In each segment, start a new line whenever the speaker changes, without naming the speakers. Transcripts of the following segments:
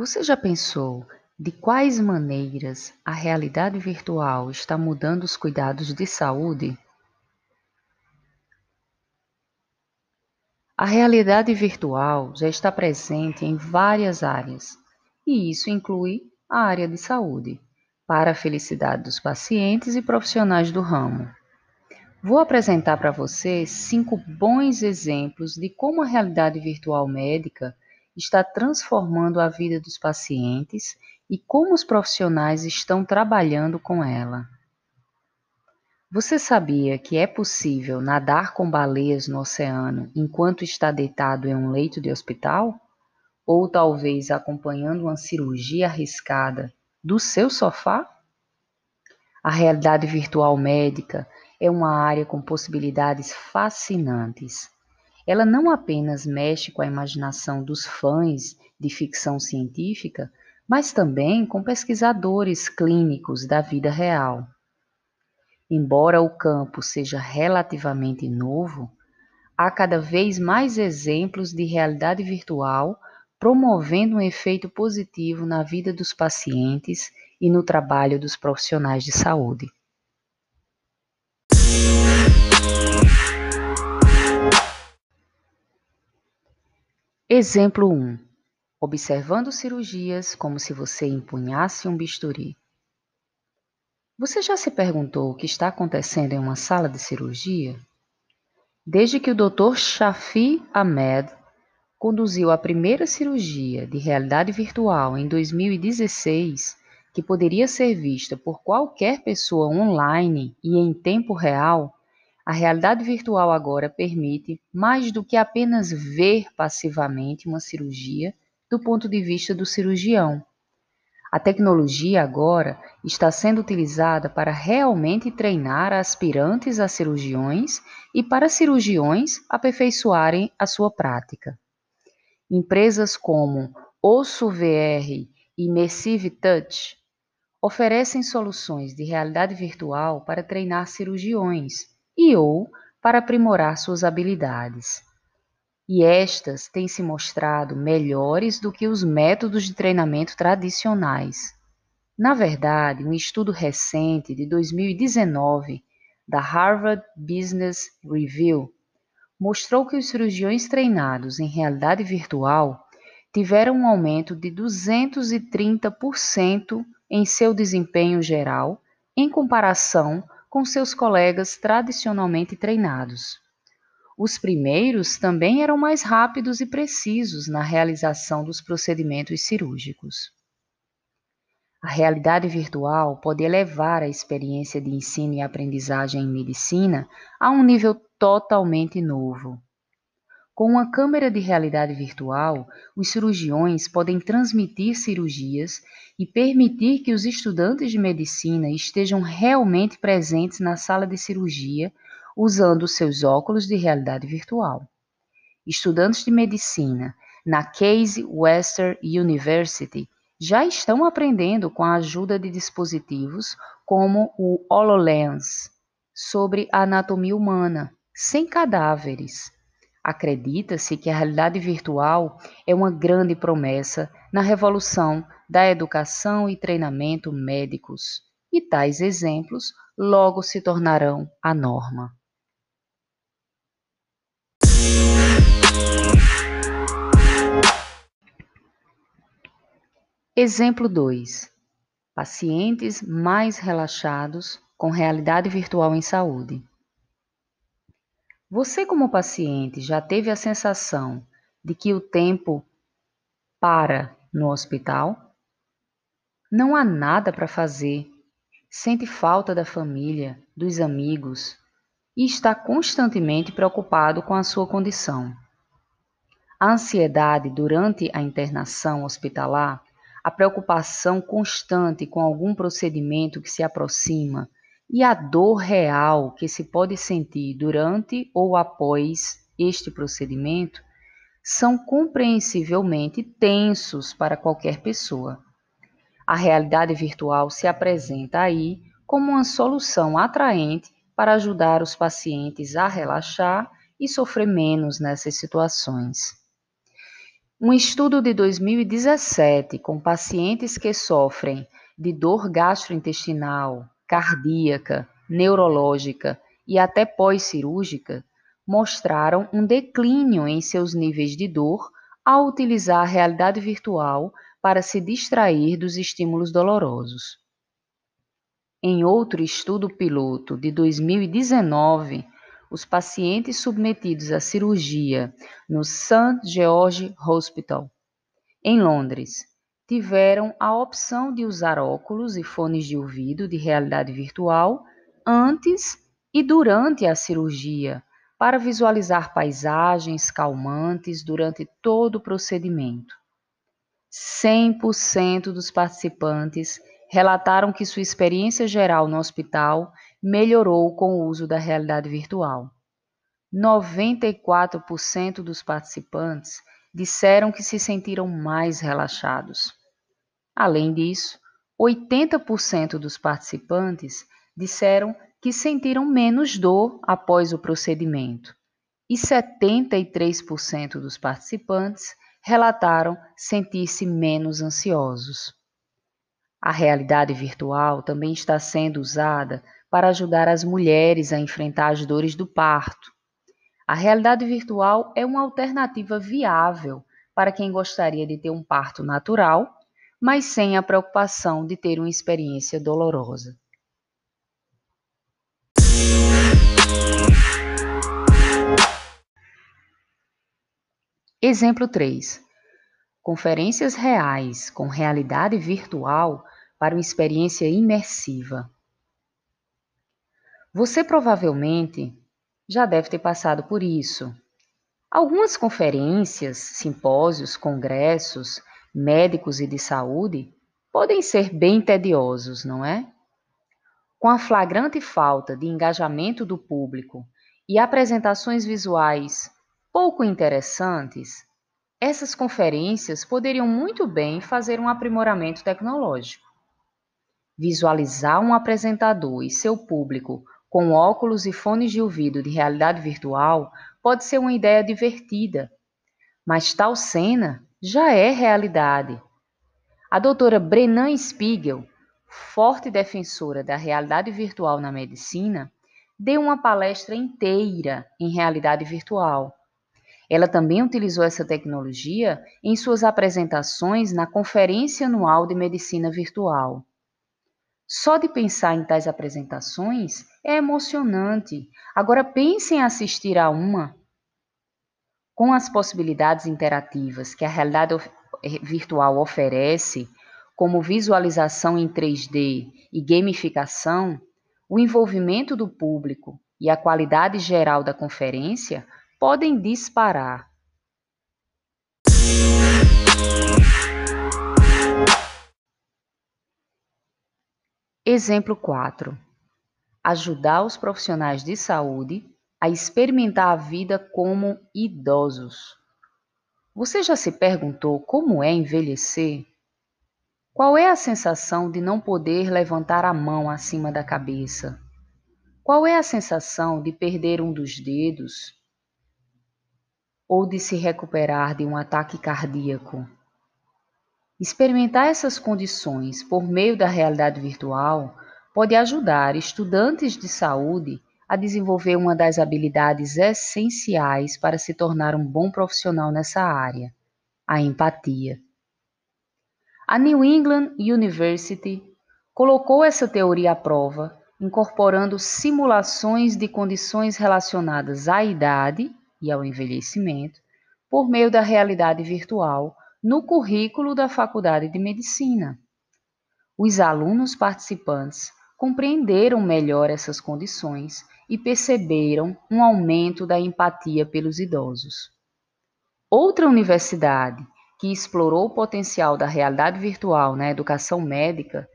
Você já pensou de quais maneiras a realidade virtual está mudando os cuidados de saúde? A realidade virtual já está presente em várias áreas, e isso inclui a área de saúde, para a felicidade dos pacientes e profissionais do ramo. Vou apresentar para você cinco bons exemplos de como a realidade virtual médica está transformando a vida dos pacientes e como os profissionais estão trabalhando com ela. Você sabia que é possível nadar com baleias no oceano enquanto está deitado em um leito de hospital? Ou talvez acompanhando uma cirurgia arriscada do seu sofá? A realidade virtual médica é uma área com possibilidades fascinantes. Ela não apenas mexe com a imaginação dos fãs de ficção científica, mas também com pesquisadores clínicos da vida real. Embora o campo seja relativamente novo, há cada vez mais exemplos de realidade virtual promovendo um efeito positivo na vida dos pacientes e no trabalho dos profissionais de saúde. Exemplo 1. Observando cirurgias como se você empunhasse um bisturi. Você já se perguntou o que está acontecendo em uma sala de cirurgia? Desde que o Dr. Shafi Ahmed conduziu a primeira cirurgia de realidade virtual em 2016, que poderia ser vista por qualquer pessoa online e em tempo real, a realidade virtual agora permite mais do que apenas ver passivamente uma cirurgia do ponto de vista do cirurgião a tecnologia agora está sendo utilizada para realmente treinar aspirantes a cirurgiões e para cirurgiões aperfeiçoarem a sua prática. Empresas como Osso VR e Mersive Touch oferecem soluções de realidade virtual para treinar cirurgiões e ou para aprimorar suas habilidades e estas têm se mostrado melhores do que os métodos de treinamento tradicionais. Na verdade, um estudo recente de 2019 da Harvard Business Review mostrou que os cirurgiões treinados em realidade virtual tiveram um aumento de 230% em seu desempenho geral em comparação com seus colegas tradicionalmente treinados. Os primeiros também eram mais rápidos e precisos na realização dos procedimentos cirúrgicos. A realidade virtual pode elevar a experiência de ensino e aprendizagem em medicina a um nível totalmente novo. Com uma câmera de realidade virtual, os cirurgiões podem transmitir cirurgias e permitir que os estudantes de medicina estejam realmente presentes na sala de cirurgia usando seus óculos de realidade virtual. Estudantes de medicina na Case Western University já estão aprendendo com a ajuda de dispositivos como o HoloLens sobre a anatomia humana, sem cadáveres. Acredita-se que a realidade virtual é uma grande promessa na revolução da educação e treinamento médicos, e tais exemplos logo se tornarão a norma. Exemplo 2. Pacientes mais relaxados com realidade virtual em saúde. Você, como paciente, já teve a sensação de que o tempo para no hospital? Não há nada para fazer, sente falta da família, dos amigos e está constantemente preocupado com a sua condição. A ansiedade durante a internação hospitalar a preocupação constante com algum procedimento que se aproxima e a dor real que se pode sentir durante ou após este procedimento são compreensivelmente tensos para qualquer pessoa. A realidade virtual se apresenta aí como uma solução atraente para ajudar os pacientes a relaxar e sofrer menos nessas situações. Um estudo de 2017 com pacientes que sofrem de dor gastrointestinal, cardíaca, neurológica e até pós-cirúrgica mostraram um declínio em seus níveis de dor ao utilizar a realidade virtual para se distrair dos estímulos dolorosos. Em outro estudo piloto de 2019, os pacientes submetidos à cirurgia no St. George Hospital, em Londres, tiveram a opção de usar óculos e fones de ouvido de realidade virtual antes e durante a cirurgia para visualizar paisagens calmantes durante todo o procedimento. 100% dos participantes relataram que sua experiência geral no hospital melhorou com o uso da realidade virtual. 94% dos participantes disseram que se sentiram mais relaxados. Além disso, 80% dos participantes disseram que sentiram menos dor após o procedimento e 73% dos participantes relataram sentir-se menos ansiosos. A realidade virtual também está sendo usada para ajudar as mulheres a enfrentar as dores do parto. A realidade virtual é uma alternativa viável para quem gostaria de ter um parto natural, mas sem a preocupação de ter uma experiência dolorosa. Exemplo 3. Conferências reais com realidade virtual para uma experiência imersiva. Você provavelmente já deve ter passado por isso. Algumas conferências, simpósios, congressos, médicos e de saúde podem ser bem tediosos, não é? Com a flagrante falta de engajamento do público e apresentações visuais pouco interessantes, essas conferências poderiam muito bem fazer um aprimoramento tecnológico. Visualizar um apresentador e seu público com óculos e fones de ouvido de realidade virtual pode ser uma ideia divertida, mas tal cena já é realidade. A doutora Brennan Spiegel, forte defensora da realidade virtual na medicina, deu uma palestra inteira em realidade virtual ela também utilizou essa tecnologia em suas apresentações na Conferência Anual de Medicina Virtual. Só de pensar em tais apresentações é emocionante. Agora pense em assistir a uma. Com as possibilidades interativas que a realidade virtual oferece, como visualização em 3D e gamificação, o envolvimento do público e a qualidade geral da conferência podem disparar. Exemplo 4. Ajudar os profissionais de saúde a experimentar a vida como idosos. Você já se perguntou como é envelhecer? Qual é a sensação de não poder levantar a mão acima da cabeça? Qual é a sensação de perder um dos dedos, ou de se recuperar de um ataque cardíaco. Experimentar essas condições por meio da realidade virtual pode ajudar estudantes de saúde a desenvolver uma das habilidades essenciais para se tornar um bom profissional nessa área, a empatia. A New England University colocou essa teoria à prova, incorporando simulações de condições relacionadas à idade e ao envelhecimento por meio da realidade virtual no currículo da Faculdade de Medicina. Os alunos participantes compreenderam melhor essas condições e perceberam um aumento da empatia pelos idosos. Outra universidade que explorou o potencial da realidade virtual na educação médica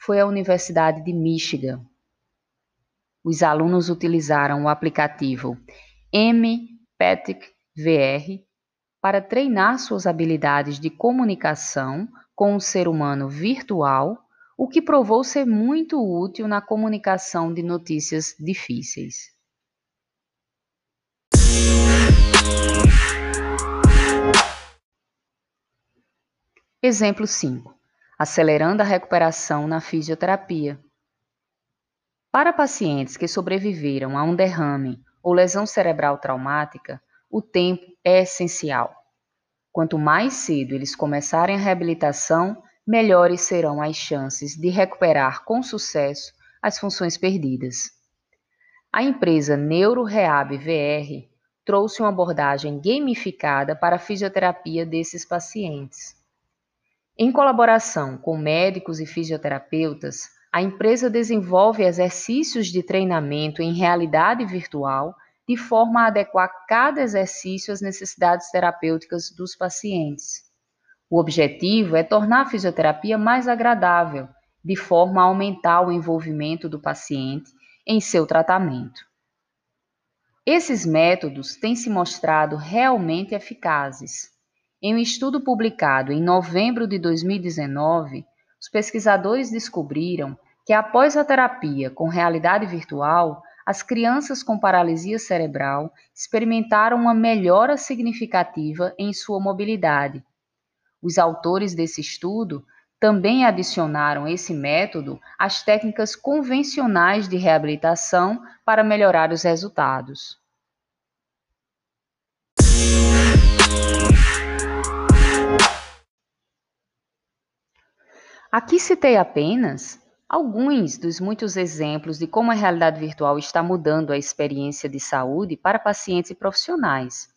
foi a Universidade de Michigan. Os alunos utilizaram o aplicativo M Patrick VR para treinar suas habilidades de comunicação com o ser humano virtual, o que provou ser muito útil na comunicação de notícias difíceis. Exemplo 5. Acelerando a recuperação na fisioterapia. Para pacientes que sobreviveram a um derrame ou lesão cerebral traumática, o tempo é essencial. Quanto mais cedo eles começarem a reabilitação, melhores serão as chances de recuperar com sucesso as funções perdidas. A empresa NeuroRehab VR trouxe uma abordagem gamificada para a fisioterapia desses pacientes. Em colaboração com médicos e fisioterapeutas, a empresa desenvolve exercícios de treinamento em realidade virtual de forma a adequar cada exercício às necessidades terapêuticas dos pacientes. O objetivo é tornar a fisioterapia mais agradável, de forma a aumentar o envolvimento do paciente em seu tratamento. Esses métodos têm se mostrado realmente eficazes em um estudo publicado em novembro de 2019, os pesquisadores descobriram que após a terapia com realidade virtual, as crianças com paralisia cerebral experimentaram uma melhora significativa em sua mobilidade. Os autores desse estudo também adicionaram esse método às técnicas convencionais de reabilitação para melhorar os resultados. Aqui citei apenas alguns dos muitos exemplos de como a realidade virtual está mudando a experiência de saúde para pacientes e profissionais.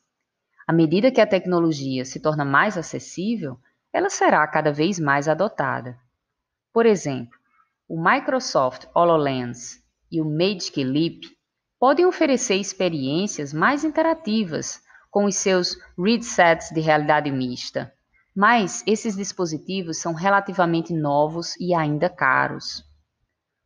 À medida que a tecnologia se torna mais acessível, ela será cada vez mais adotada. Por exemplo, o Microsoft HoloLens e o Magic Leap podem oferecer experiências mais interativas com os seus headsets de realidade mista, mas esses dispositivos são relativamente novos e ainda caros.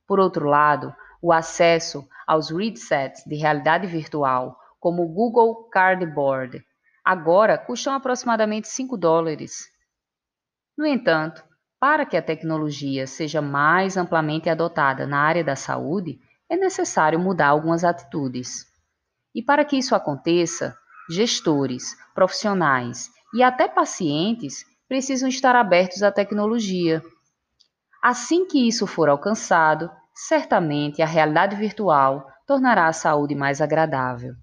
Por outro lado, o acesso aos headsets de realidade virtual, como o Google Cardboard, agora custam aproximadamente 5 dólares. No entanto, para que a tecnologia seja mais amplamente adotada na área da saúde, é necessário mudar algumas atitudes. E para que isso aconteça, gestores, profissionais e até pacientes precisam estar abertos à tecnologia. Assim que isso for alcançado, certamente a realidade virtual tornará a saúde mais agradável.